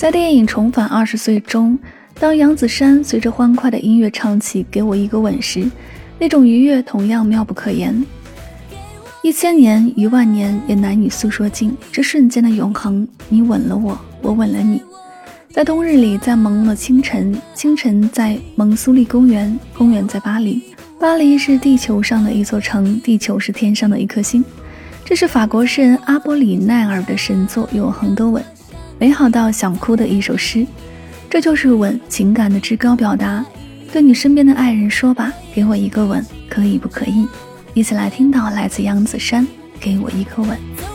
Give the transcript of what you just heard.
在电影《重返二十岁》中，当杨子姗随着欢快的音乐唱起“给我一个吻”时，那种愉悦同样妙不可言。一千年、一万年也难以诉说尽这瞬间的永恒。你吻了我，我吻了你，在冬日里，在朦胧的清晨，清晨在蒙苏利公园，公园在巴黎，巴黎是地球上的一座城，地球是天上的一颗星。这是法国诗人阿波里奈尔的神作《永恒的吻》。美好到想哭的一首诗，这就是吻情感的至高表达。对你身边的爱人说吧，给我一个吻，可以不可以？一起来听到来自杨子姗，给我一个吻。